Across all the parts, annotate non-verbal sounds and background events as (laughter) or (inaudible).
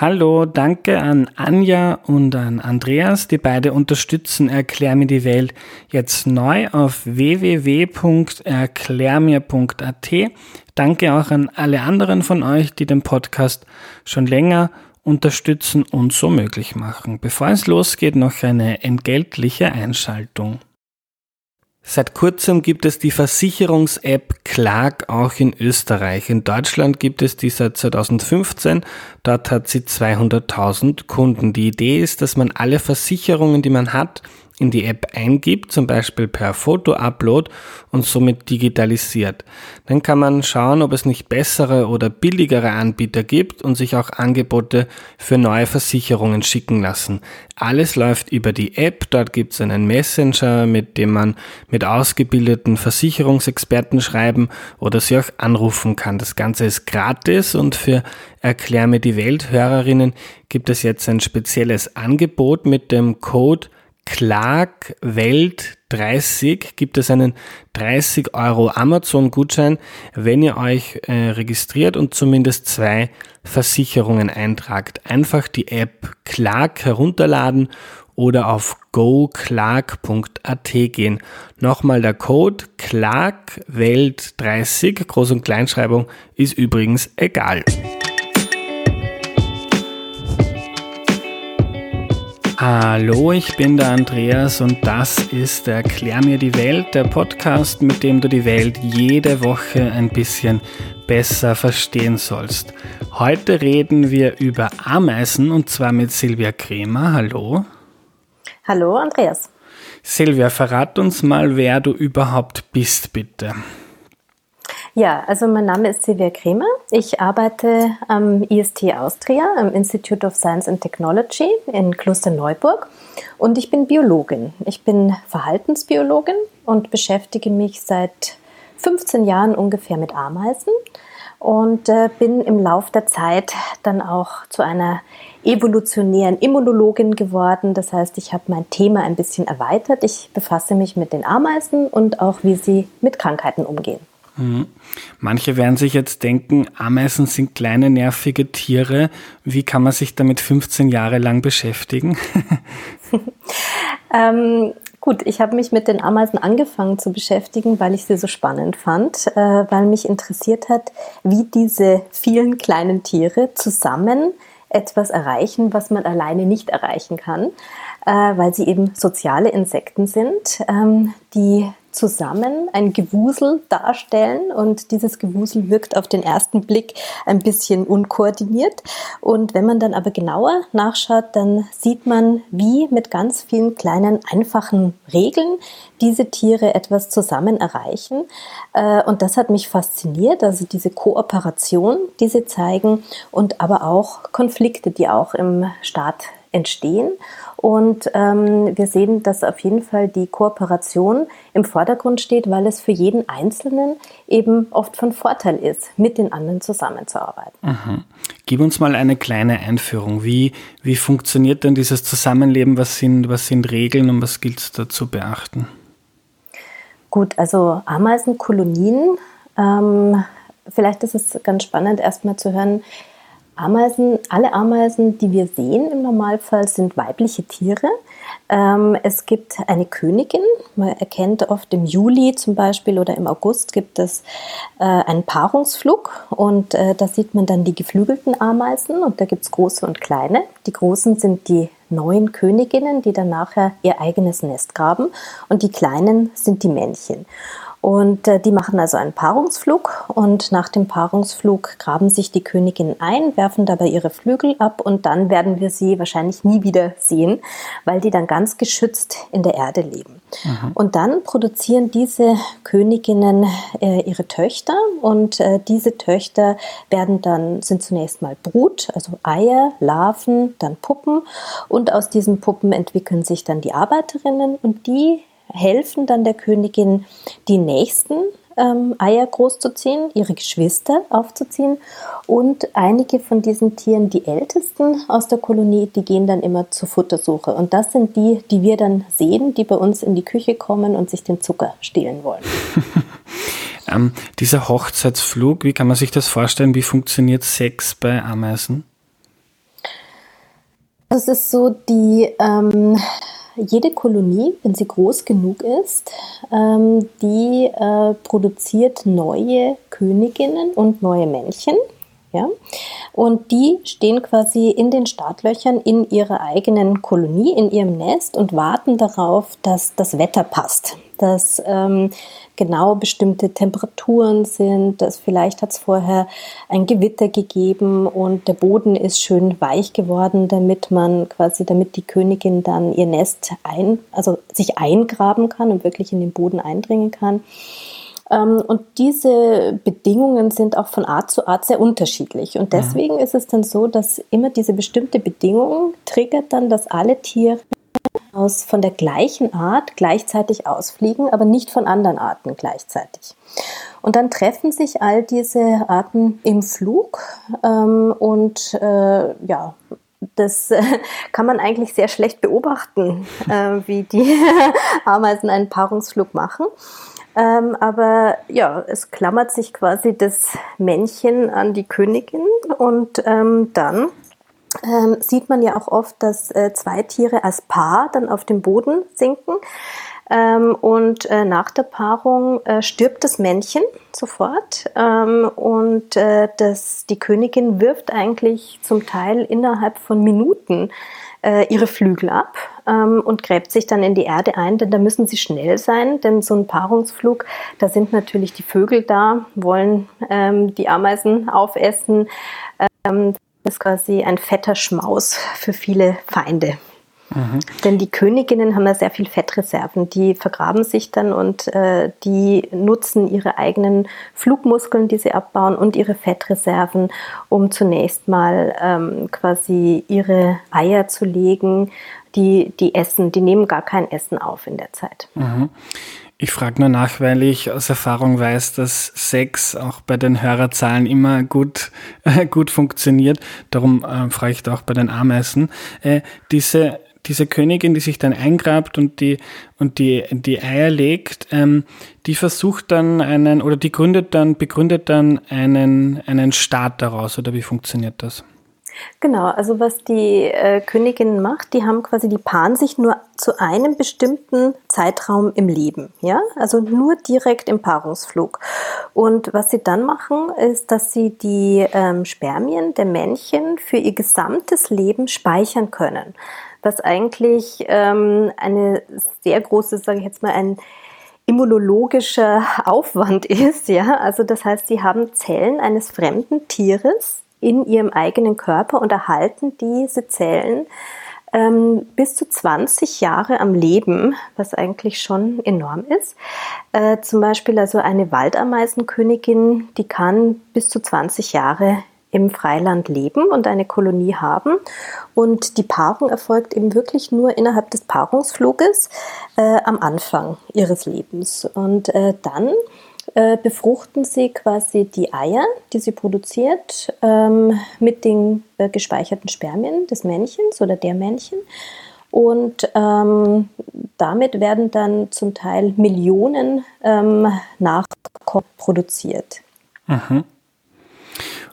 Hallo, danke an Anja und an Andreas, die beide unterstützen Erklär mir die Welt jetzt neu auf www.erklärmir.at. Danke auch an alle anderen von euch, die den Podcast schon länger unterstützen und so möglich machen. Bevor es losgeht, noch eine entgeltliche Einschaltung. Seit kurzem gibt es die Versicherungs-App Clark auch in Österreich. In Deutschland gibt es die seit 2015. Dort hat sie 200.000 Kunden. Die Idee ist, dass man alle Versicherungen, die man hat, in die App eingibt, zum Beispiel per Foto-Upload und somit digitalisiert. Dann kann man schauen, ob es nicht bessere oder billigere Anbieter gibt und sich auch Angebote für neue Versicherungen schicken lassen. Alles läuft über die App, dort gibt es einen Messenger, mit dem man mit ausgebildeten Versicherungsexperten schreiben oder sie auch anrufen kann. Das Ganze ist gratis und für Erklär mir die Welt Hörerinnen gibt es jetzt ein spezielles Angebot mit dem Code Clark Welt 30 gibt es einen 30 Euro Amazon-Gutschein, wenn ihr euch äh, registriert und zumindest zwei Versicherungen eintragt. Einfach die App Clark herunterladen oder auf goclark.at gehen. Nochmal der Code Clark Welt 30, Groß- und Kleinschreibung ist übrigens egal. Hallo, ich bin der Andreas und das ist Erklär mir die Welt, der Podcast, mit dem du die Welt jede Woche ein bisschen besser verstehen sollst. Heute reden wir über Ameisen und zwar mit Silvia Kremer. Hallo. Hallo, Andreas. Silvia, verrat uns mal, wer du überhaupt bist, bitte. Ja, also mein Name ist Silvia Kremer. Ich arbeite am IST Austria, am Institute of Science and Technology in Klosterneuburg und ich bin Biologin. Ich bin Verhaltensbiologin und beschäftige mich seit 15 Jahren ungefähr mit Ameisen und äh, bin im Lauf der Zeit dann auch zu einer evolutionären Immunologin geworden. Das heißt, ich habe mein Thema ein bisschen erweitert. Ich befasse mich mit den Ameisen und auch, wie sie mit Krankheiten umgehen. Mhm. Manche werden sich jetzt denken, Ameisen sind kleine nervige Tiere. Wie kann man sich damit 15 Jahre lang beschäftigen? (laughs) ähm, gut, ich habe mich mit den Ameisen angefangen zu beschäftigen, weil ich sie so spannend fand, äh, weil mich interessiert hat, wie diese vielen kleinen Tiere zusammen etwas erreichen, was man alleine nicht erreichen kann, äh, weil sie eben soziale Insekten sind, ähm, die zusammen ein Gewusel darstellen und dieses Gewusel wirkt auf den ersten Blick ein bisschen unkoordiniert. Und wenn man dann aber genauer nachschaut, dann sieht man, wie mit ganz vielen kleinen einfachen Regeln diese Tiere etwas zusammen erreichen. Äh, und das hat mich fasziniert, also diese Kooperation, die sie zeigen und aber auch Konflikte, die auch im Staat entstehen. Und ähm, wir sehen, dass auf jeden Fall die Kooperation im Vordergrund steht, weil es für jeden Einzelnen eben oft von Vorteil ist, mit den anderen zusammenzuarbeiten. Mhm. Gib uns mal eine kleine Einführung. Wie, wie funktioniert denn dieses Zusammenleben? Was sind, was sind Regeln und was gilt es da zu beachten? Gut, also Ameisenkolonien. Ähm, vielleicht ist es ganz spannend, erstmal zu hören, Ameisen, alle Ameisen, die wir sehen im Normalfall, sind weibliche Tiere. Ähm, es gibt eine Königin. Man erkennt oft im Juli zum Beispiel oder im August gibt es äh, einen Paarungsflug und äh, da sieht man dann die geflügelten Ameisen und da gibt es große und kleine. Die großen sind die neuen Königinnen, die dann nachher ihr eigenes Nest graben und die kleinen sind die Männchen. Und äh, die machen also einen Paarungsflug und nach dem Paarungsflug graben sich die Königinnen ein, werfen dabei ihre Flügel ab und dann werden wir sie wahrscheinlich nie wieder sehen, weil die dann ganz geschützt in der Erde leben. Mhm. Und dann produzieren diese Königinnen äh, ihre Töchter und äh, diese Töchter werden dann, sind zunächst mal Brut, also Eier, Larven, dann Puppen und aus diesen Puppen entwickeln sich dann die Arbeiterinnen und die helfen dann der Königin, die nächsten ähm, Eier großzuziehen, ihre Geschwister aufzuziehen. Und einige von diesen Tieren, die ältesten aus der Kolonie, die gehen dann immer zur Futtersuche. Und das sind die, die wir dann sehen, die bei uns in die Küche kommen und sich den Zucker stehlen wollen. (laughs) ähm, dieser Hochzeitsflug, wie kann man sich das vorstellen? Wie funktioniert Sex bei Ameisen? es ist so, die ähm, jede Kolonie, wenn sie groß genug ist, ähm, die äh, produziert neue Königinnen und neue Männchen. Ja? Und die stehen quasi in den Startlöchern in ihrer eigenen Kolonie, in ihrem Nest und warten darauf, dass das Wetter passt, dass ähm, genau bestimmte Temperaturen sind, dass vielleicht hat es vorher ein Gewitter gegeben und der Boden ist schön weich geworden, damit man quasi, damit die Königin dann ihr Nest ein, also sich eingraben kann und wirklich in den Boden eindringen kann. Ähm, und diese Bedingungen sind auch von Art zu Art sehr unterschiedlich. Und deswegen ist es dann so, dass immer diese bestimmte Bedingung triggert dann, dass alle Tiere aus von der gleichen Art gleichzeitig ausfliegen, aber nicht von anderen Arten gleichzeitig. Und dann treffen sich all diese Arten im Flug ähm, und äh, ja, das (laughs) kann man eigentlich sehr schlecht beobachten, äh, wie die (laughs) Ameisen einen Paarungsflug machen. Ähm, aber ja, es klammert sich quasi das Männchen an die Königin und ähm, dann ähm, sieht man ja auch oft, dass äh, zwei Tiere als Paar dann auf dem Boden sinken. Ähm, und äh, nach der Paarung äh, stirbt das Männchen sofort ähm, und äh, das, die Königin wirft eigentlich zum Teil innerhalb von Minuten äh, ihre Flügel ab ähm, und gräbt sich dann in die Erde ein, denn da müssen sie schnell sein, denn so ein Paarungsflug, da sind natürlich die Vögel da, wollen ähm, die Ameisen aufessen. Ist quasi ein fetter Schmaus für viele Feinde. Mhm. Denn die Königinnen haben ja sehr viel Fettreserven. Die vergraben sich dann und äh, die nutzen ihre eigenen Flugmuskeln, die sie abbauen, und ihre Fettreserven, um zunächst mal ähm, quasi ihre Eier zu legen. Die, die essen, die nehmen gar kein Essen auf in der Zeit. Mhm. Ich frage nur nach, weil ich aus Erfahrung weiß, dass Sex auch bei den Hörerzahlen immer gut, (laughs) gut funktioniert. Darum äh, frage ich da auch bei den Ameisen. Äh, diese, diese Königin, die sich dann eingrabt und die, und die, die Eier legt, ähm, die versucht dann einen, oder die gründet dann, begründet dann einen, einen Staat daraus, oder wie funktioniert das? Genau, also was die äh, Königin macht, die haben quasi, die paaren sich nur zu einem bestimmten Zeitraum im Leben, ja, also nur direkt im Paarungsflug. Und was sie dann machen, ist, dass sie die ähm, Spermien der Männchen für ihr gesamtes Leben speichern können, was eigentlich ähm, eine sehr große, sage ich jetzt mal, ein immunologischer Aufwand (laughs) ist, ja. Also das heißt, sie haben Zellen eines fremden Tieres in ihrem eigenen Körper und erhalten diese Zellen ähm, bis zu 20 Jahre am Leben, was eigentlich schon enorm ist. Äh, zum Beispiel also eine Waldameisenkönigin, die kann bis zu 20 Jahre im Freiland leben und eine Kolonie haben. Und die Paarung erfolgt eben wirklich nur innerhalb des Paarungsfluges äh, am Anfang ihres Lebens. Und äh, dann äh, befruchten sie quasi die Eier, die sie produziert, ähm, mit den äh, gespeicherten Spermien des Männchens oder der Männchen. Und ähm, damit werden dann zum Teil Millionen ähm, Nachkommen produziert. Mhm.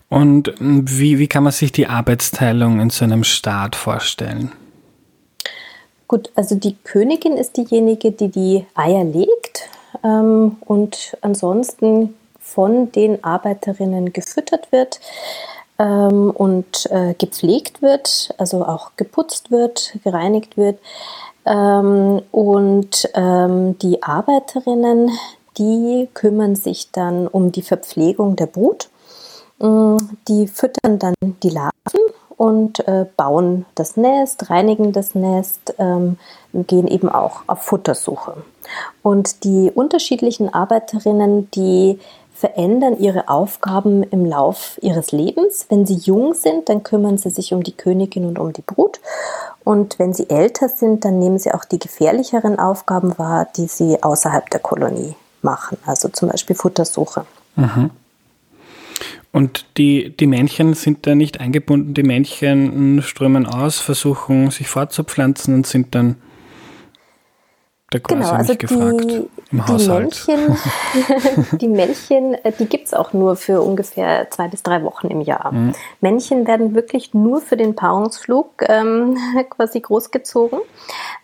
Und ähm, wie, wie kann man sich die Arbeitsteilung in so einem Staat vorstellen? Gut, also die Königin ist diejenige, die die Eier legt ähm, und ansonsten von den Arbeiterinnen gefüttert wird ähm, und äh, gepflegt wird, also auch geputzt wird, gereinigt wird. Ähm, und ähm, die Arbeiterinnen, die kümmern sich dann um die Verpflegung der Brut. Mm, die füttern dann die Larven und äh, bauen das Nest, reinigen das Nest, ähm, gehen eben auch auf Futtersuche. Und die unterschiedlichen Arbeiterinnen, die verändern ihre Aufgaben im Lauf ihres Lebens. Wenn sie jung sind, dann kümmern sie sich um die Königin und um die Brut. Und wenn sie älter sind, dann nehmen sie auch die gefährlicheren Aufgaben wahr, die sie außerhalb der Kolonie machen. Also zum Beispiel Futtersuche. Mhm. Und die, die Männchen sind da nicht eingebunden. Die Männchen strömen aus, versuchen sich fortzupflanzen und sind dann da quasi genau, also gefragt die, die. Männchen, (laughs) die Männchen, äh, die gibt es auch nur für ungefähr zwei bis drei Wochen im Jahr. Mhm. Männchen werden wirklich nur für den Paarungsflug ähm, (laughs) quasi großgezogen.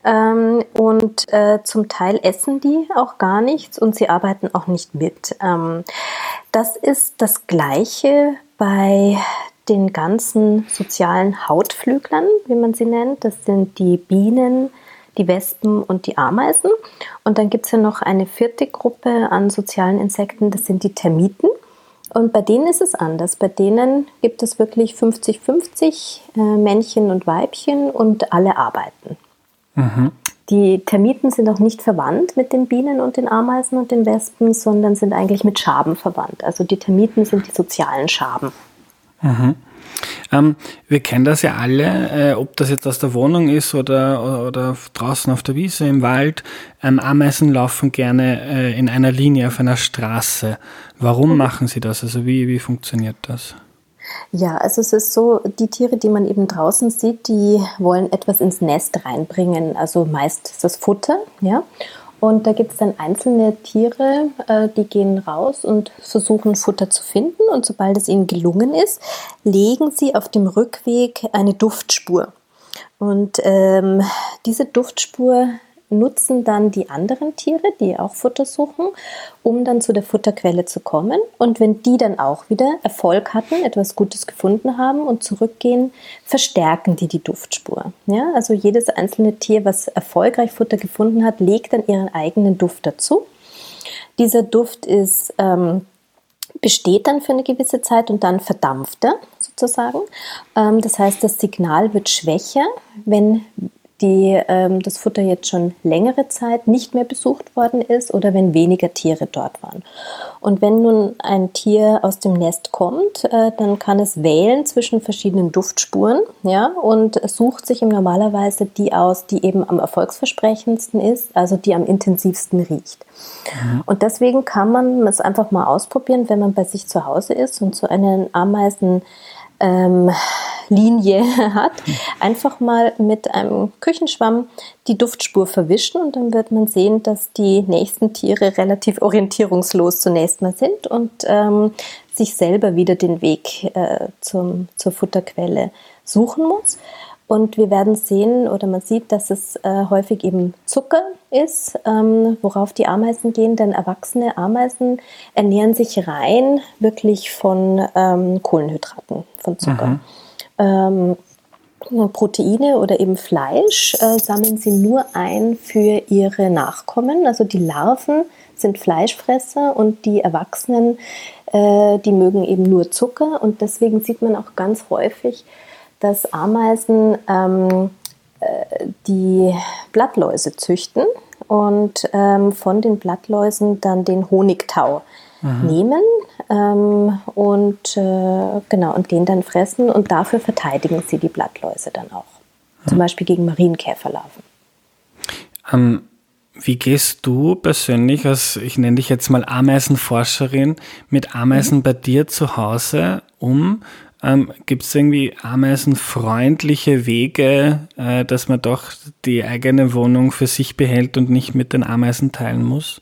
Ähm, und äh, zum Teil essen die auch gar nichts und sie arbeiten auch nicht mit. Ähm, das ist das Gleiche bei den ganzen sozialen Hautflüglern, wie man sie nennt. Das sind die Bienen, die Wespen und die Ameisen. Und dann gibt es ja noch eine vierte Gruppe an sozialen Insekten, das sind die Termiten. Und bei denen ist es anders. Bei denen gibt es wirklich 50-50 äh, Männchen und Weibchen und alle arbeiten. Mhm. Die Termiten sind auch nicht verwandt mit den Bienen und den Ameisen und den Wespen, sondern sind eigentlich mit Schaben verwandt. Also die Termiten sind die sozialen Schaben. Mhm. Ähm, wir kennen das ja alle, äh, ob das jetzt aus der Wohnung ist oder, oder draußen auf der Wiese im Wald. Ähm, Ameisen laufen gerne äh, in einer Linie auf einer Straße. Warum mhm. machen sie das? Also wie, wie funktioniert das? Ja, also es ist so, die Tiere, die man eben draußen sieht, die wollen etwas ins Nest reinbringen. Also meist ist das Futter, ja. Und da gibt es dann einzelne Tiere, äh, die gehen raus und versuchen Futter zu finden. Und sobald es ihnen gelungen ist, legen sie auf dem Rückweg eine Duftspur. Und ähm, diese Duftspur nutzen dann die anderen Tiere, die auch Futter suchen, um dann zu der Futterquelle zu kommen. Und wenn die dann auch wieder Erfolg hatten, etwas Gutes gefunden haben und zurückgehen, verstärken die die Duftspur. Ja, also jedes einzelne Tier, was erfolgreich Futter gefunden hat, legt dann ihren eigenen Duft dazu. Dieser Duft ist ähm, besteht dann für eine gewisse Zeit und dann verdampft er sozusagen. Ähm, das heißt, das Signal wird schwächer, wenn die ähm, das Futter jetzt schon längere Zeit nicht mehr besucht worden ist oder wenn weniger Tiere dort waren. Und wenn nun ein Tier aus dem Nest kommt, äh, dann kann es wählen zwischen verschiedenen Duftspuren, ja, und sucht sich im normalerweise die aus, die eben am erfolgsversprechendsten ist, also die am intensivsten riecht. Mhm. Und deswegen kann man es einfach mal ausprobieren, wenn man bei sich zu Hause ist und so einen Ameisen ähm, Linie (laughs) hat, einfach mal mit einem Küchenschwamm die Duftspur verwischen und dann wird man sehen, dass die nächsten Tiere relativ orientierungslos zunächst mal sind und ähm, sich selber wieder den Weg äh, zum, zur Futterquelle suchen muss. Und wir werden sehen oder man sieht, dass es äh, häufig eben Zucker ist, ähm, worauf die Ameisen gehen, denn erwachsene Ameisen ernähren sich rein wirklich von ähm, Kohlenhydraten, von Zucker. Mhm. Ähm, Proteine oder eben Fleisch äh, sammeln sie nur ein für ihre Nachkommen. Also die Larven sind Fleischfresser und die Erwachsenen, äh, die mögen eben nur Zucker. Und deswegen sieht man auch ganz häufig, dass Ameisen ähm, äh, die Blattläuse züchten und ähm, von den Blattläusen dann den Honigtau mhm. nehmen ähm, und äh, genau und den dann fressen und dafür verteidigen sie die Blattläuse dann auch. Mhm. Zum Beispiel gegen Marienkäferlarven. Ähm, wie gehst du persönlich als, ich nenne dich jetzt mal Ameisenforscherin, mit Ameisen mhm. bei dir zu Hause um? Ähm, Gibt es irgendwie ameisenfreundliche Wege, äh, dass man doch die eigene Wohnung für sich behält und nicht mit den Ameisen teilen muss?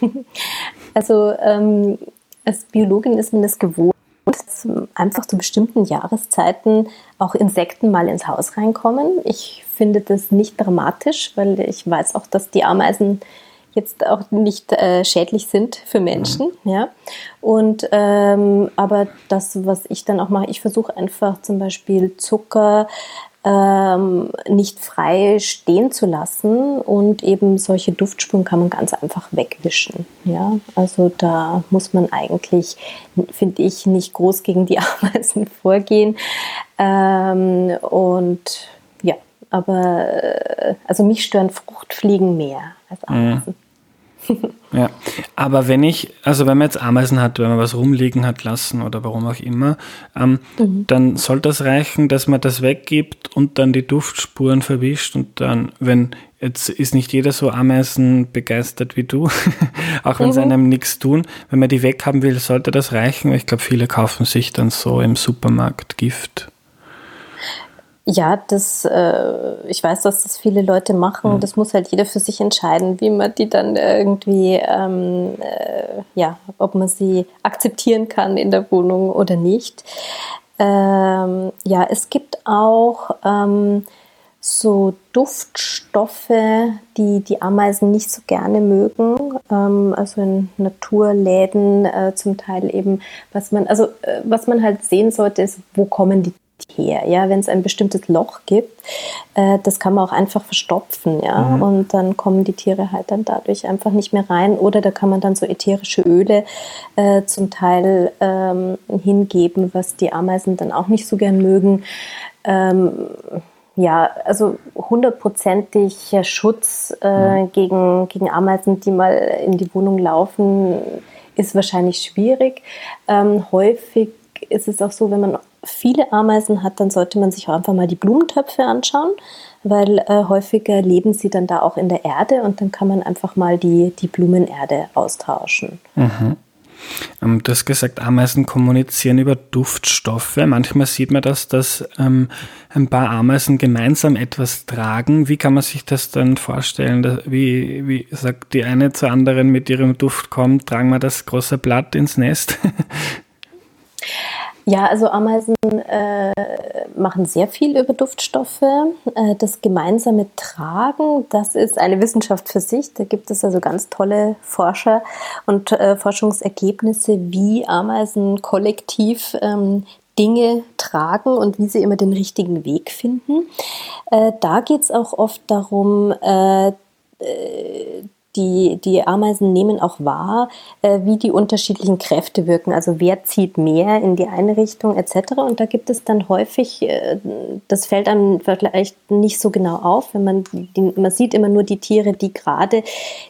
(laughs) Also ähm, als Biologin ist man das gewohnt, dass einfach zu bestimmten Jahreszeiten auch Insekten mal ins Haus reinkommen. Ich finde das nicht dramatisch, weil ich weiß auch, dass die Ameisen jetzt auch nicht äh, schädlich sind für Menschen. Mhm. Ja. Und ähm, aber das, was ich dann auch mache, ich versuche einfach zum Beispiel Zucker ähm, nicht frei stehen zu lassen und eben solche Duftspuren kann man ganz einfach wegwischen. Ja, also da muss man eigentlich, finde ich, nicht groß gegen die (laughs) Ameisen vorgehen. Ähm, und ja, aber äh, also mich stören Fruchtfliegen mehr als mhm. Ameisen. Mhm. Ja, aber wenn ich, also wenn man jetzt Ameisen hat, wenn man was rumliegen hat lassen oder warum auch immer, ähm, mhm. dann soll das reichen, dass man das weggibt und dann die Duftspuren verwischt und dann, wenn, jetzt ist nicht jeder so Ameisen begeistert wie du, (laughs) auch wenn mhm. sie einem nichts tun, wenn man die weghaben will, sollte das reichen. Ich glaube, viele kaufen sich dann so im Supermarkt Gift. Ja, das, äh, ich weiß, dass das viele Leute machen. Mhm. Das muss halt jeder für sich entscheiden, wie man die dann irgendwie, ähm, äh, ja, ob man sie akzeptieren kann in der Wohnung oder nicht. Ähm, ja, es gibt auch ähm, so Duftstoffe, die die Ameisen nicht so gerne mögen. Ähm, also in Naturläden äh, zum Teil eben, was man, also äh, was man halt sehen sollte, ist, wo kommen die her. Ja, wenn es ein bestimmtes Loch gibt, äh, das kann man auch einfach verstopfen, ja, mhm. und dann kommen die Tiere halt dann dadurch einfach nicht mehr rein. Oder da kann man dann so ätherische Öle äh, zum Teil ähm, hingeben, was die Ameisen dann auch nicht so gern mögen. Ähm, ja, also hundertprozentiger Schutz äh, mhm. gegen, gegen Ameisen, die mal in die Wohnung laufen, ist wahrscheinlich schwierig. Ähm, häufig ist es auch so, wenn man viele Ameisen hat, dann sollte man sich auch einfach mal die Blumentöpfe anschauen, weil äh, häufiger leben sie dann da auch in der Erde und dann kann man einfach mal die, die Blumenerde austauschen. Mhm. Ähm, du hast gesagt, Ameisen kommunizieren über Duftstoffe. Manchmal sieht man das, dass ähm, ein paar Ameisen gemeinsam etwas tragen. Wie kann man sich das dann vorstellen? Wie, wie sagt die eine zur anderen mit ihrem Duft kommt, tragen wir das große Blatt ins Nest? (laughs) Ja, also Ameisen äh, machen sehr viel über Duftstoffe. Äh, das gemeinsame Tragen, das ist eine Wissenschaft für sich. Da gibt es also ganz tolle Forscher und äh, Forschungsergebnisse, wie Ameisen kollektiv ähm, Dinge tragen und wie sie immer den richtigen Weg finden. Äh, da geht es auch oft darum, äh, äh, die, die Ameisen nehmen auch wahr, äh, wie die unterschiedlichen Kräfte wirken. Also wer zieht mehr in die eine Richtung etc. Und da gibt es dann häufig, äh, das fällt einem vielleicht nicht so genau auf, wenn man, die, man sieht immer nur die Tiere, die gerade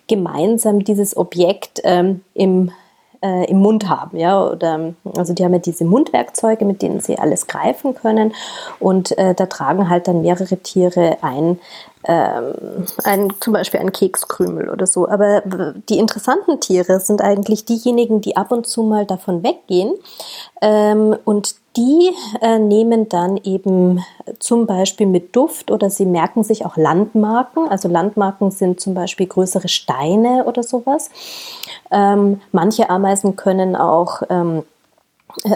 gemeinsam dieses Objekt ähm, im äh, im Mund haben, ja, oder also die haben ja diese Mundwerkzeuge, mit denen sie alles greifen können und äh, da tragen halt dann mehrere Tiere ein ähm, ein, zum Beispiel ein Kekskrümel oder so. Aber die interessanten Tiere sind eigentlich diejenigen, die ab und zu mal davon weggehen ähm, und die äh, nehmen dann eben zum Beispiel mit Duft oder sie merken sich auch Landmarken. Also Landmarken sind zum Beispiel größere Steine oder sowas. Ähm, manche Ameisen können auch ähm,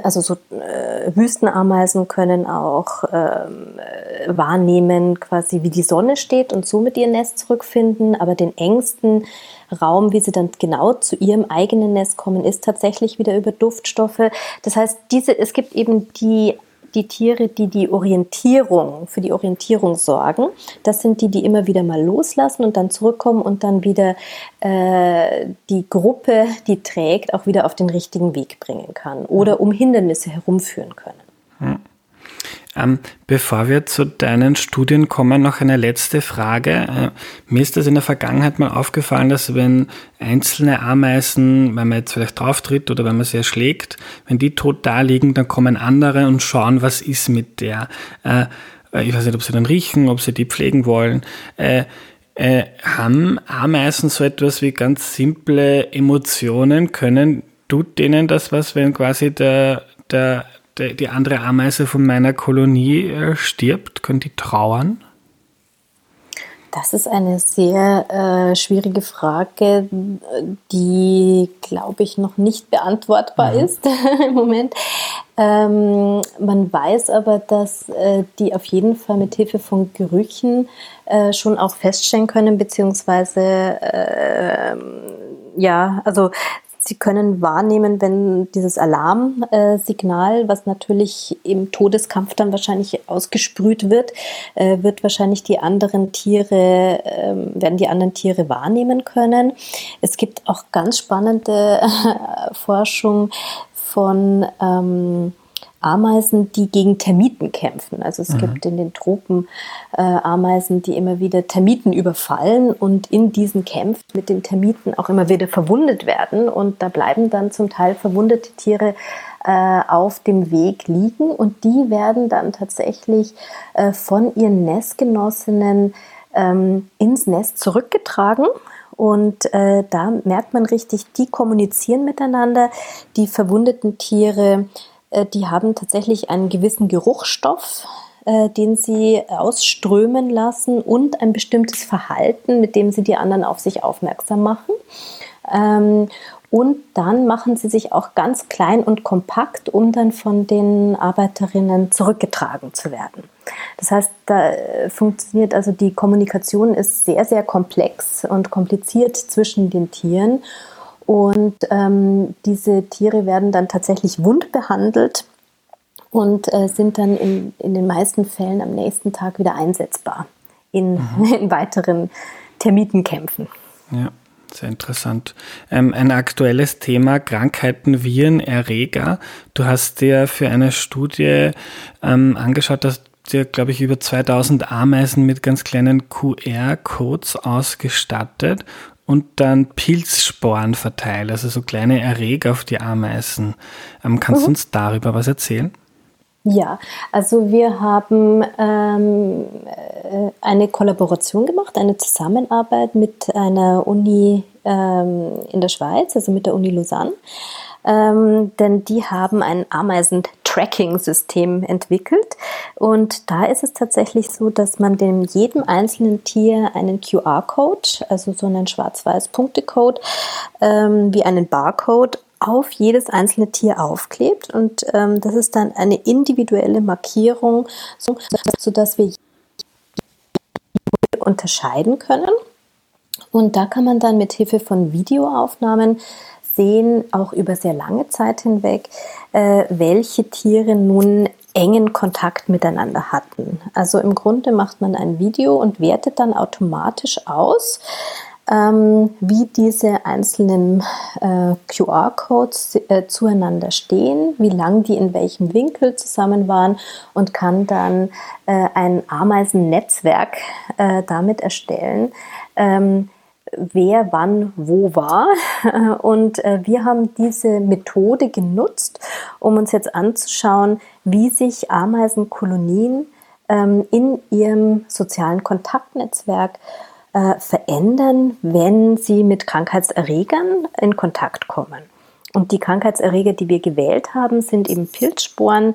also so äh, Wüstenameisen können auch ähm, äh, wahrnehmen, quasi wie die Sonne steht und somit ihr Nest zurückfinden. Aber den engsten Raum, wie sie dann genau zu ihrem eigenen Nest kommen, ist tatsächlich wieder über Duftstoffe. Das heißt, diese, es gibt eben die die Tiere, die die Orientierung, für die Orientierung sorgen. Das sind die, die immer wieder mal loslassen und dann zurückkommen und dann wieder äh, die Gruppe, die trägt, auch wieder auf den richtigen Weg bringen kann oder um Hindernisse herumführen können. Hm. Ähm, bevor wir zu deinen Studien kommen, noch eine letzte Frage. Äh, mir ist das in der Vergangenheit mal aufgefallen, dass wenn einzelne Ameisen, wenn man jetzt vielleicht drauf tritt oder wenn man sie erschlägt, wenn die tot da liegen, dann kommen andere und schauen, was ist mit der. Äh, ich weiß nicht, ob sie dann riechen, ob sie die pflegen wollen. Äh, äh, haben Ameisen so etwas wie ganz simple Emotionen? Können, tut denen das was, wenn quasi der, der die, die andere Ameise von meiner Kolonie äh, stirbt? Können die trauern? Das ist eine sehr äh, schwierige Frage, die, glaube ich, noch nicht beantwortbar mhm. ist (laughs) im Moment. Ähm, man weiß aber, dass äh, die auf jeden Fall mit Hilfe von Gerüchen äh, schon auch feststellen können, beziehungsweise äh, ja, also Sie können wahrnehmen, wenn dieses Alarmsignal, was natürlich im Todeskampf dann wahrscheinlich ausgesprüht wird, äh, wird wahrscheinlich die anderen Tiere, ähm, werden die anderen Tiere wahrnehmen können. Es gibt auch ganz spannende Forschung von ähm, Ameisen, die gegen Termiten kämpfen. Also es mhm. gibt in den Tropen äh, Ameisen, die immer wieder Termiten überfallen und in diesen Kämpfen mit den Termiten auch immer wieder verwundet werden. Und da bleiben dann zum Teil verwundete Tiere äh, auf dem Weg liegen und die werden dann tatsächlich äh, von ihren Nestgenossinnen ähm, ins Nest zurückgetragen. Und äh, da merkt man richtig, die kommunizieren miteinander. Die verwundeten Tiere die haben tatsächlich einen gewissen Geruchsstoff, äh, den sie ausströmen lassen und ein bestimmtes Verhalten, mit dem sie die anderen auf sich aufmerksam machen. Ähm, und dann machen sie sich auch ganz klein und kompakt, um dann von den Arbeiterinnen zurückgetragen zu werden. Das heißt, da äh, funktioniert also die Kommunikation ist sehr, sehr komplex und kompliziert zwischen den Tieren. Und ähm, diese Tiere werden dann tatsächlich wund behandelt und äh, sind dann in, in den meisten Fällen am nächsten Tag wieder einsetzbar in, mhm. (laughs) in weiteren Termitenkämpfen. Ja. Sehr interessant. Ähm, ein aktuelles Thema, Krankheiten, Viren, Erreger. Du hast dir für eine Studie ähm, angeschaut, dass dir, glaube ich, über 2000 Ameisen mit ganz kleinen QR-Codes ausgestattet und dann Pilzsporen verteilt, also so kleine Erreger auf die Ameisen. Ähm, kannst mhm. du uns darüber was erzählen? Ja, also wir haben ähm, äh, eine Kollaboration gemacht, eine Zusammenarbeit mit einer Uni ähm, in der Schweiz, also mit der Uni Lausanne. Ähm, denn die haben ein Ameisen-Tracking-System entwickelt. Und da ist es tatsächlich so, dass man dem jedem einzelnen Tier einen QR-Code, also so einen schwarz-weiß Punktecode, ähm, wie einen Barcode auf jedes einzelne Tier aufklebt. Und ähm, das ist dann eine individuelle Markierung, so, sodass wir unterscheiden können. Und da kann man dann mit Hilfe von Videoaufnahmen sehen, auch über sehr lange Zeit hinweg, äh, welche Tiere nun engen Kontakt miteinander hatten. Also im Grunde macht man ein Video und wertet dann automatisch aus, ähm, wie diese einzelnen äh, QR-Codes äh, zueinander stehen, wie lang die in welchem Winkel zusammen waren und kann dann äh, ein Ameisennetzwerk äh, damit erstellen. Ähm, wer wann wo war. (laughs) Und äh, wir haben diese Methode genutzt, um uns jetzt anzuschauen, wie sich Ameisenkolonien ähm, in ihrem sozialen Kontaktnetzwerk äh, verändern, wenn sie mit Krankheitserregern in Kontakt kommen. Und die Krankheitserreger, die wir gewählt haben, sind eben Pilzsporen,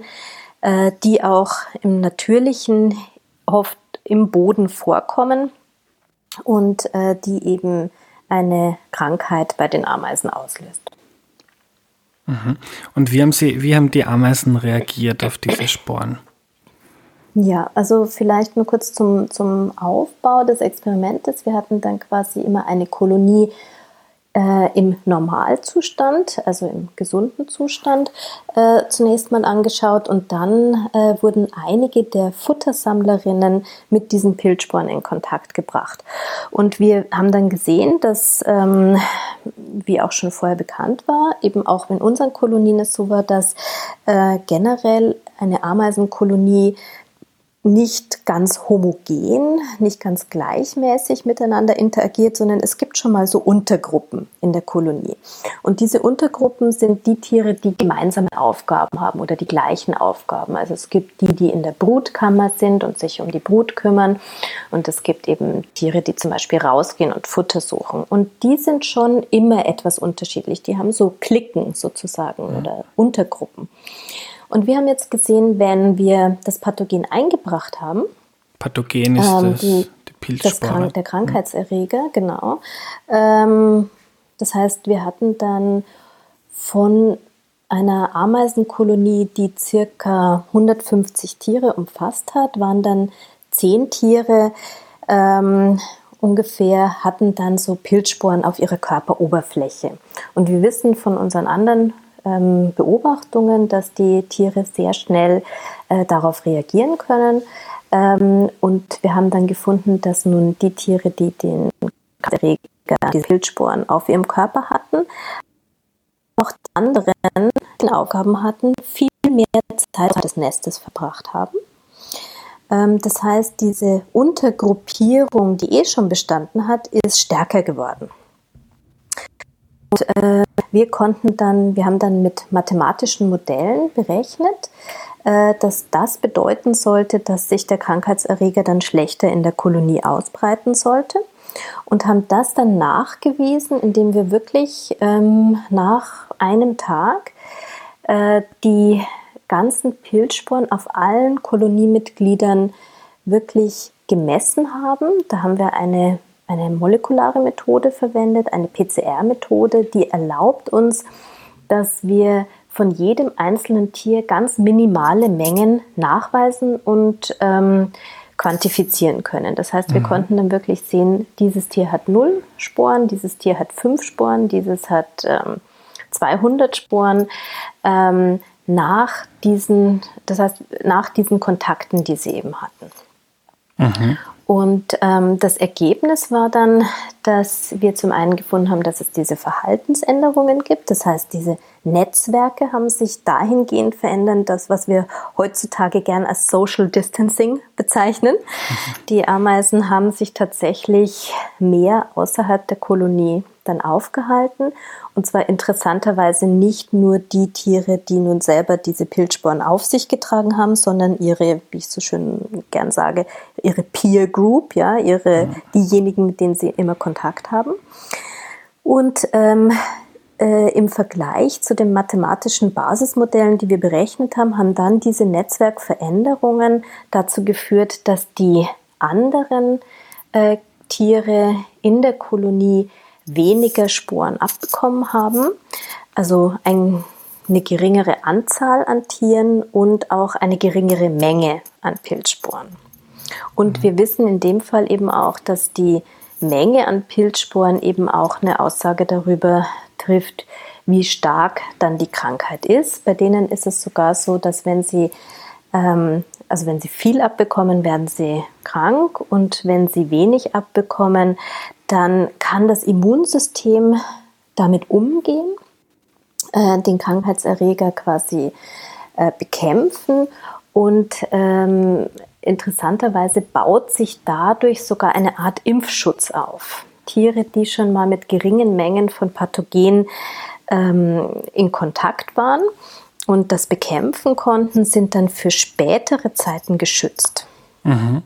äh, die auch im natürlichen oft im Boden vorkommen und äh, die eben eine Krankheit bei den Ameisen auslöst. Mhm. Und wie haben, Sie, wie haben die Ameisen reagiert auf diese Sporen? Ja, also vielleicht nur kurz zum, zum Aufbau des Experimentes. Wir hatten dann quasi immer eine Kolonie äh, im Normalzustand, also im gesunden Zustand, äh, zunächst mal angeschaut und dann äh, wurden einige der Futtersammlerinnen mit diesen Pilzsporen in Kontakt gebracht. Und wir haben dann gesehen, dass, ähm, wie auch schon vorher bekannt war, eben auch in unseren Kolonien es so war, dass äh, generell eine Ameisenkolonie nicht ganz homogen, nicht ganz gleichmäßig miteinander interagiert, sondern es gibt schon mal so Untergruppen in der Kolonie. Und diese Untergruppen sind die Tiere, die gemeinsame Aufgaben haben oder die gleichen Aufgaben. Also es gibt die, die in der Brutkammer sind und sich um die Brut kümmern. Und es gibt eben Tiere, die zum Beispiel rausgehen und Futter suchen. Und die sind schon immer etwas unterschiedlich. Die haben so Klicken sozusagen ja. oder Untergruppen. Und wir haben jetzt gesehen, wenn wir das Pathogen eingebracht haben, Pathogen ist ähm, das, die, die. Das der Krankheitserreger, mhm. genau. Ähm, das heißt, wir hatten dann von einer Ameisenkolonie, die circa 150 Tiere umfasst hat, waren dann zehn Tiere ähm, ungefähr, hatten dann so Pilzsporen auf ihrer Körperoberfläche. Und wir wissen von unseren anderen ähm, Beobachtungen, dass die Tiere sehr schnell äh, darauf reagieren können. Ähm, und wir haben dann gefunden, dass nun die Tiere, die den Erreger, die Pilzsporen auf ihrem Körper hatten, auch die anderen die Aufgaben hatten, viel mehr Zeit des Nestes verbracht haben. Ähm, das heißt, diese Untergruppierung, die eh schon bestanden hat, ist stärker geworden. Und, äh, wir konnten dann, wir haben dann mit mathematischen Modellen berechnet, äh, dass das bedeuten sollte, dass sich der Krankheitserreger dann schlechter in der Kolonie ausbreiten sollte und haben das dann nachgewiesen, indem wir wirklich ähm, nach einem Tag äh, die ganzen Pilzsporen auf allen Koloniemitgliedern wirklich gemessen haben. Da haben wir eine, eine molekulare Methode verwendet, eine PCR-Methode, die erlaubt uns, dass wir von jedem einzelnen Tier ganz minimale Mengen nachweisen und ähm, quantifizieren können. Das heißt, wir mhm. konnten dann wirklich sehen, dieses Tier hat null Sporen, dieses Tier hat fünf Sporen, dieses hat ähm, 200 Sporen ähm, nach diesen, das heißt nach diesen Kontakten, die sie eben hatten. Mhm. Und ähm, das Ergebnis war dann, dass wir zum einen gefunden haben, dass es diese Verhaltensänderungen gibt. Das heißt, diese Netzwerke haben sich dahingehend verändert, das, was wir heutzutage gern als Social Distancing bezeichnen. Die Ameisen haben sich tatsächlich mehr außerhalb der Kolonie dann aufgehalten. Und zwar interessanterweise nicht nur die Tiere, die nun selber diese Pilzsporen auf sich getragen haben, sondern ihre, wie ich so schön gern sage, ihre Peer Group, ja, ihre, diejenigen, mit denen sie immer Kontakt haben. Und ähm, äh, im Vergleich zu den mathematischen Basismodellen, die wir berechnet haben, haben dann diese Netzwerkveränderungen dazu geführt, dass die anderen äh, Tiere in der Kolonie weniger Sporen abbekommen haben. Also ein, eine geringere Anzahl an Tieren und auch eine geringere Menge an Pilzsporen. Und mhm. wir wissen in dem Fall eben auch, dass die Menge an Pilzsporen eben auch eine Aussage darüber trifft, wie stark dann die Krankheit ist. Bei denen ist es sogar so, dass wenn sie, ähm, also wenn sie viel abbekommen, werden sie krank und wenn sie wenig abbekommen, dann kann das Immunsystem damit umgehen, äh, den Krankheitserreger quasi äh, bekämpfen und ähm, interessanterweise baut sich dadurch sogar eine Art Impfschutz auf. Tiere, die schon mal mit geringen Mengen von Pathogenen ähm, in Kontakt waren und das bekämpfen konnten, sind dann für spätere Zeiten geschützt. Mhm.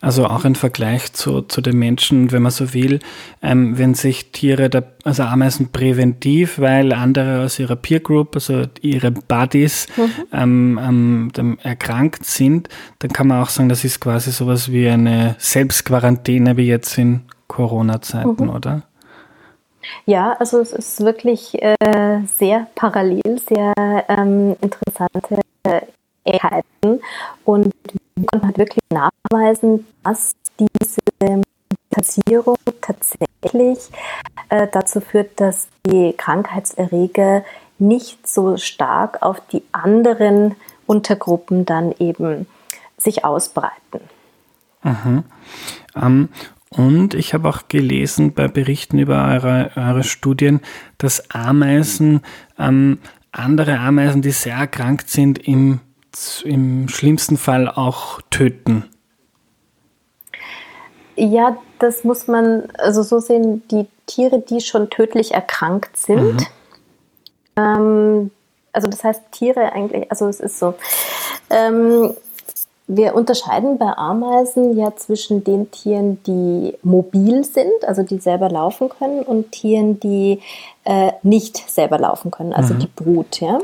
Also auch im Vergleich zu, zu den Menschen, wenn man so will, ähm, wenn sich Tiere, da, also Ameisen präventiv, weil andere aus ihrer Peer Group, also ihre Buddies, mhm. ähm, ähm, erkrankt sind, dann kann man auch sagen, das ist quasi sowas wie eine Selbstquarantäne wie jetzt in Corona-Zeiten, mhm. oder? Ja, also es ist wirklich äh, sehr parallel, sehr ähm, interessante Ähnlichkeiten und wir konnten halt wirklich nachweisen, dass diese Mutation tatsächlich äh, dazu führt, dass die Krankheitserreger nicht so stark auf die anderen Untergruppen dann eben sich ausbreiten. Mhm. Ähm, und ich habe auch gelesen bei Berichten über eure, eure Studien, dass Ameisen, ähm, andere Ameisen, die sehr erkrankt sind, im, im schlimmsten Fall auch töten. Ja, das muss man also so sehen, die Tiere, die schon tödlich erkrankt sind. Mhm. Ähm, also das heißt Tiere eigentlich, also es ist so. Ähm, wir unterscheiden bei Ameisen ja zwischen den Tieren, die mobil sind, also die selber laufen können, und Tieren, die äh, nicht selber laufen können, also mhm. die Brut. Ja?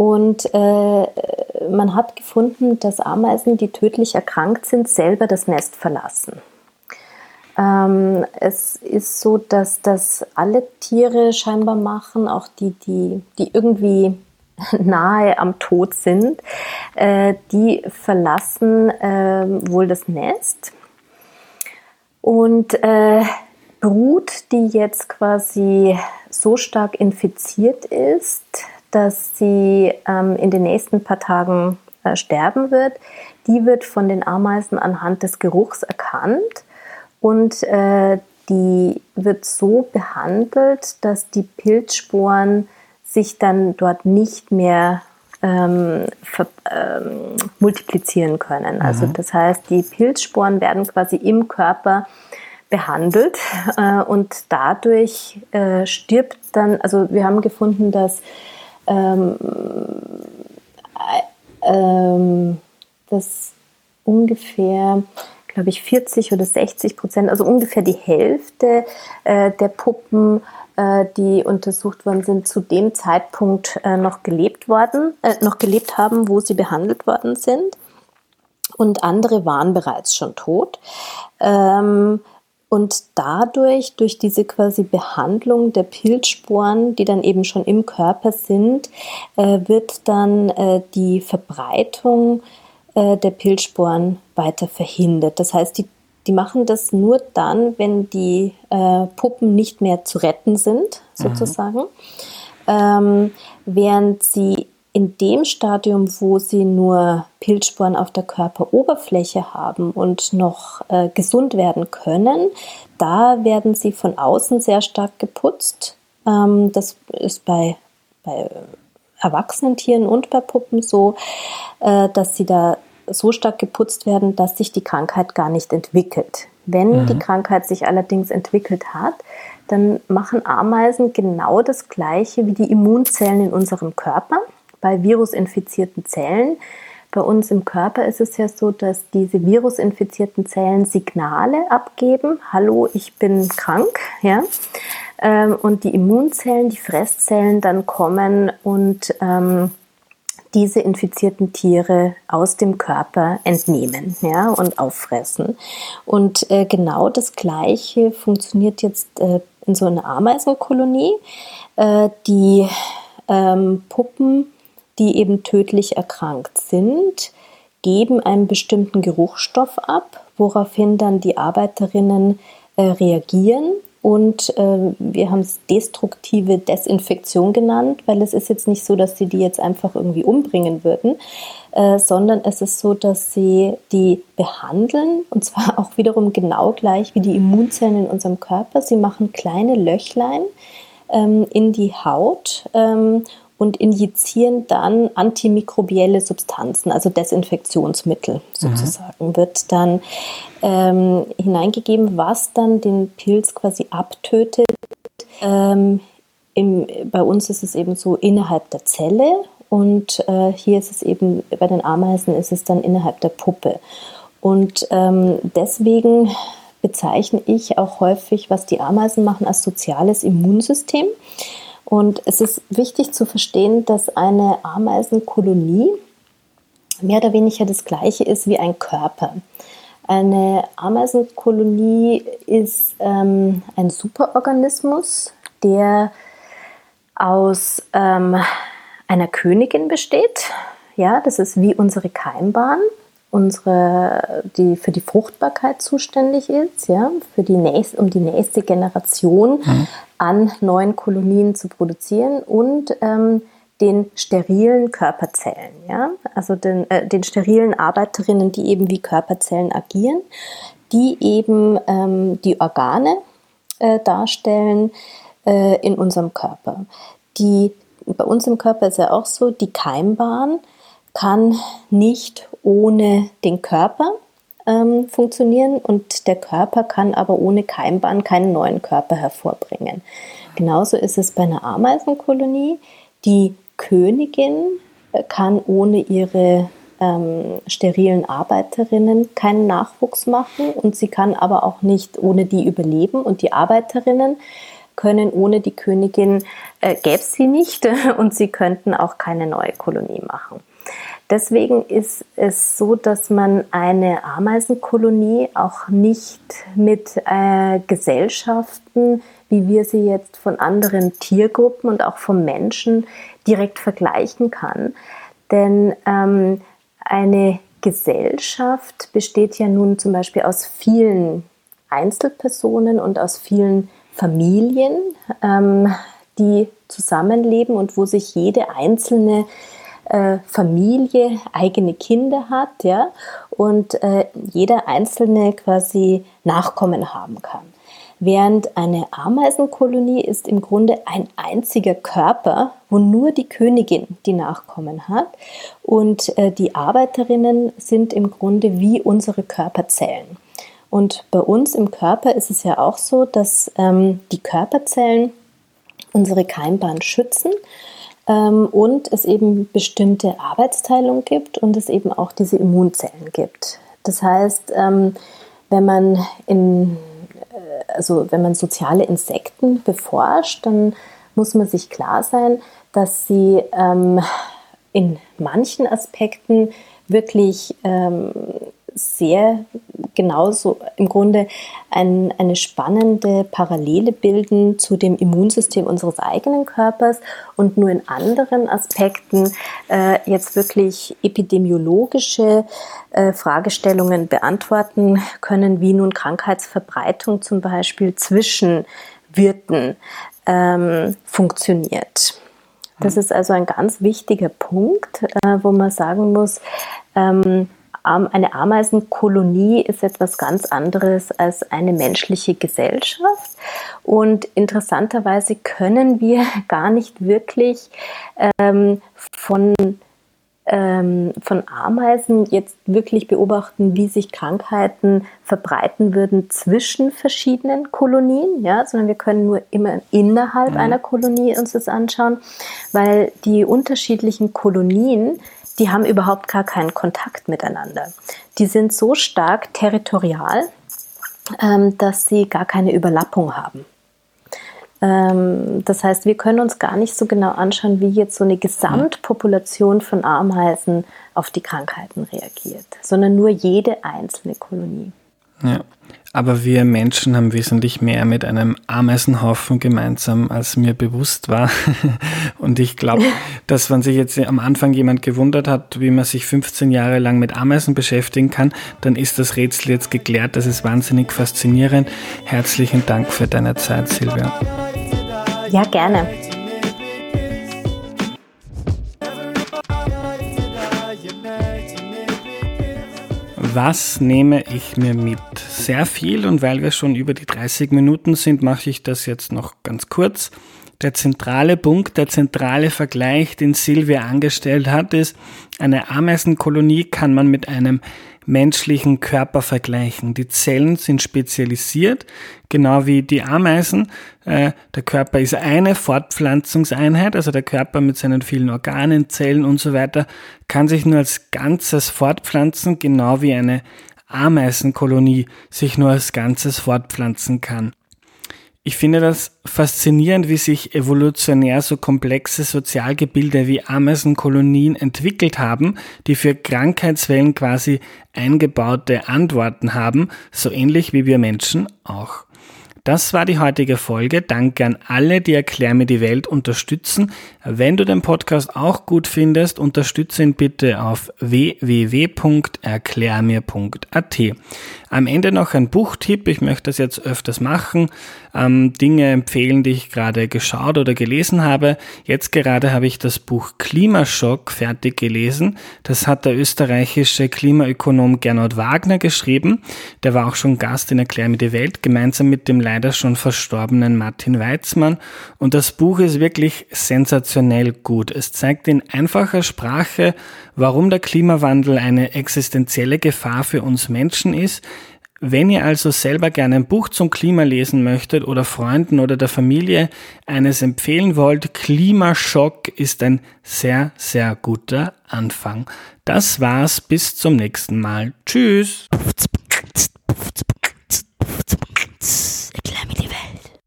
Und äh, man hat gefunden, dass Ameisen, die tödlich erkrankt sind, selber das Nest verlassen. Ähm, es ist so, dass das alle Tiere scheinbar machen, auch die, die, die irgendwie (laughs) nahe am Tod sind, äh, die verlassen äh, wohl das Nest. Und äh, Brut, die jetzt quasi so stark infiziert ist, dass sie ähm, in den nächsten paar Tagen äh, sterben wird, die wird von den Ameisen anhand des Geruchs erkannt und äh, die wird so behandelt, dass die Pilzsporen sich dann dort nicht mehr ähm, ähm, multiplizieren können. Also mhm. das heißt, die Pilzsporen werden quasi im Körper behandelt äh, und dadurch äh, stirbt dann, also wir haben gefunden, dass ähm, äh, ähm, das ungefähr glaube ich, 40 oder 60 Prozent, also ungefähr die Hälfte äh, der Puppen äh, die untersucht worden sind, zu dem Zeitpunkt äh, noch gelebt worden, äh, noch gelebt haben, wo sie behandelt worden sind. Und andere waren bereits schon tot. Ähm, und dadurch, durch diese quasi Behandlung der Pilzsporen, die dann eben schon im Körper sind, äh, wird dann äh, die Verbreitung äh, der Pilzsporen weiter verhindert. Das heißt, die, die machen das nur dann, wenn die äh, Puppen nicht mehr zu retten sind, mhm. sozusagen. Mhm. Ähm, während sie in dem Stadium, wo sie nur Pilzsporen auf der Körperoberfläche haben und noch äh, gesund werden können, da werden sie von außen sehr stark geputzt. Ähm, das ist bei, bei erwachsenen Tieren und bei Puppen so, äh, dass sie da so stark geputzt werden, dass sich die Krankheit gar nicht entwickelt. Wenn mhm. die Krankheit sich allerdings entwickelt hat, dann machen Ameisen genau das Gleiche wie die Immunzellen in unserem Körper bei virusinfizierten Zellen. Bei uns im Körper ist es ja so, dass diese virusinfizierten Zellen Signale abgeben. Hallo, ich bin krank, ja. Ähm, und die Immunzellen, die Fresszellen dann kommen und ähm, diese infizierten Tiere aus dem Körper entnehmen ja, und auffressen. Und äh, genau das Gleiche funktioniert jetzt äh, in so einer Ameisenkolonie. Äh, die ähm, Puppen die eben tödlich erkrankt sind, geben einen bestimmten Geruchsstoff ab, woraufhin dann die Arbeiterinnen äh, reagieren. Und äh, wir haben es destruktive Desinfektion genannt, weil es ist jetzt nicht so, dass sie die jetzt einfach irgendwie umbringen würden, äh, sondern es ist so, dass sie die behandeln und zwar (laughs) auch wiederum genau gleich wie die Immunzellen in unserem Körper. Sie machen kleine Löchlein ähm, in die Haut ähm, und injizieren dann antimikrobielle Substanzen, also Desinfektionsmittel sozusagen, mhm. wird dann ähm, hineingegeben, was dann den Pilz quasi abtötet. Ähm, im, bei uns ist es eben so innerhalb der Zelle und äh, hier ist es eben, bei den Ameisen ist es dann innerhalb der Puppe. Und ähm, deswegen bezeichne ich auch häufig, was die Ameisen machen, als soziales Immunsystem. Und es ist wichtig zu verstehen, dass eine Ameisenkolonie mehr oder weniger das gleiche ist wie ein Körper. Eine Ameisenkolonie ist ähm, ein Superorganismus, der aus ähm, einer Königin besteht. Ja, das ist wie unsere Keimbahn, unsere, die für die Fruchtbarkeit zuständig ist, ja, für die nächste, um die nächste Generation mhm an neuen Kolonien zu produzieren und ähm, den sterilen Körperzellen, ja, also den, äh, den sterilen Arbeiterinnen, die eben wie Körperzellen agieren, die eben ähm, die Organe äh, darstellen äh, in unserem Körper. Die, bei uns im Körper ist ja auch so, die Keimbahn kann nicht ohne den Körper ähm, funktionieren und der Körper kann aber ohne Keimbahn keinen neuen Körper hervorbringen. Genauso ist es bei einer Ameisenkolonie. Die Königin äh, kann ohne ihre ähm, sterilen Arbeiterinnen keinen Nachwuchs machen und sie kann aber auch nicht ohne die überleben und die Arbeiterinnen können ohne die Königin äh, gäbe es sie nicht (laughs) und sie könnten auch keine neue Kolonie machen. Deswegen ist es so, dass man eine Ameisenkolonie auch nicht mit äh, Gesellschaften, wie wir sie jetzt von anderen Tiergruppen und auch vom Menschen direkt vergleichen kann. Denn ähm, eine Gesellschaft besteht ja nun zum Beispiel aus vielen Einzelpersonen und aus vielen Familien, ähm, die zusammenleben und wo sich jede einzelne äh, Familie eigene Kinder hat, ja, und äh, jeder Einzelne quasi Nachkommen haben kann. Während eine Ameisenkolonie ist im Grunde ein einziger Körper, wo nur die Königin die Nachkommen hat. Und äh, die Arbeiterinnen sind im Grunde wie unsere Körperzellen. Und bei uns im Körper ist es ja auch so, dass ähm, die Körperzellen unsere Keimbahn schützen und es eben bestimmte Arbeitsteilung gibt und es eben auch diese Immunzellen gibt. Das heißt, ähm, wenn man in, äh, also wenn man soziale Insekten beforscht, dann muss man sich klar sein, dass sie ähm, in manchen Aspekten wirklich ähm, sehr genauso im Grunde ein, eine spannende Parallele bilden zu dem Immunsystem unseres eigenen Körpers und nur in anderen Aspekten äh, jetzt wirklich epidemiologische äh, Fragestellungen beantworten können, wie nun Krankheitsverbreitung zum Beispiel zwischen Wirten ähm, funktioniert. Das ist also ein ganz wichtiger Punkt, äh, wo man sagen muss, ähm, eine Ameisenkolonie ist etwas ganz anderes als eine menschliche Gesellschaft. Und interessanterweise können wir (laughs) gar nicht wirklich ähm, von ähm, von Ameisen jetzt wirklich beobachten, wie sich Krankheiten verbreiten würden zwischen verschiedenen Kolonien, ja, sondern wir können nur immer innerhalb mhm. einer Kolonie uns das anschauen, weil die unterschiedlichen Kolonien die haben überhaupt gar keinen Kontakt miteinander. Die sind so stark territorial, ähm, dass sie gar keine Überlappung haben. Ähm, das heißt, wir können uns gar nicht so genau anschauen, wie jetzt so eine Gesamtpopulation von Ameisen auf die Krankheiten reagiert, sondern nur jede einzelne Kolonie. Ja. Aber wir Menschen haben wesentlich mehr mit einem Ameisenhaufen gemeinsam, als mir bewusst war. (laughs) Und ich glaube, dass wenn sich jetzt am Anfang jemand gewundert hat, wie man sich 15 Jahre lang mit Ameisen beschäftigen kann, dann ist das Rätsel jetzt geklärt. Das ist wahnsinnig faszinierend. Herzlichen Dank für deine Zeit, Silvia. Ja, gerne. Was nehme ich mir mit? Sehr viel und weil wir schon über die 30 Minuten sind, mache ich das jetzt noch ganz kurz. Der zentrale Punkt, der zentrale Vergleich, den Silvia angestellt hat, ist, eine Ameisenkolonie kann man mit einem menschlichen Körper vergleichen. Die Zellen sind spezialisiert, genau wie die Ameisen. Äh, der Körper ist eine Fortpflanzungseinheit, also der Körper mit seinen vielen Organen, Zellen und so weiter kann sich nur als Ganzes fortpflanzen, genau wie eine Ameisenkolonie sich nur als Ganzes fortpflanzen kann. Ich finde das faszinierend, wie sich evolutionär so komplexe Sozialgebilde wie Ameisenkolonien entwickelt haben, die für Krankheitswellen quasi eingebaute Antworten haben, so ähnlich wie wir Menschen auch. Das war die heutige Folge. Danke an alle, die Erklär mir die Welt unterstützen. Wenn du den Podcast auch gut findest, unterstütze ihn bitte auf www.erklärmir.at. Am Ende noch ein Buchtipp. Ich möchte das jetzt öfters machen. Ähm, Dinge empfehlen, die ich gerade geschaut oder gelesen habe. Jetzt gerade habe ich das Buch Klimaschock fertig gelesen. Das hat der österreichische Klimaökonom Gernot Wagner geschrieben. Der war auch schon Gast in Erklär mir die Welt, gemeinsam mit dem leider schon verstorbenen Martin Weizmann. Und das Buch ist wirklich sensationell gut. Es zeigt in einfacher Sprache, warum der Klimawandel eine existenzielle Gefahr für uns Menschen ist, wenn ihr also selber gerne ein Buch zum Klima lesen möchtet oder Freunden oder der Familie eines empfehlen wollt, Klimaschock ist ein sehr, sehr guter Anfang. Das war's, bis zum nächsten Mal. Tschüss.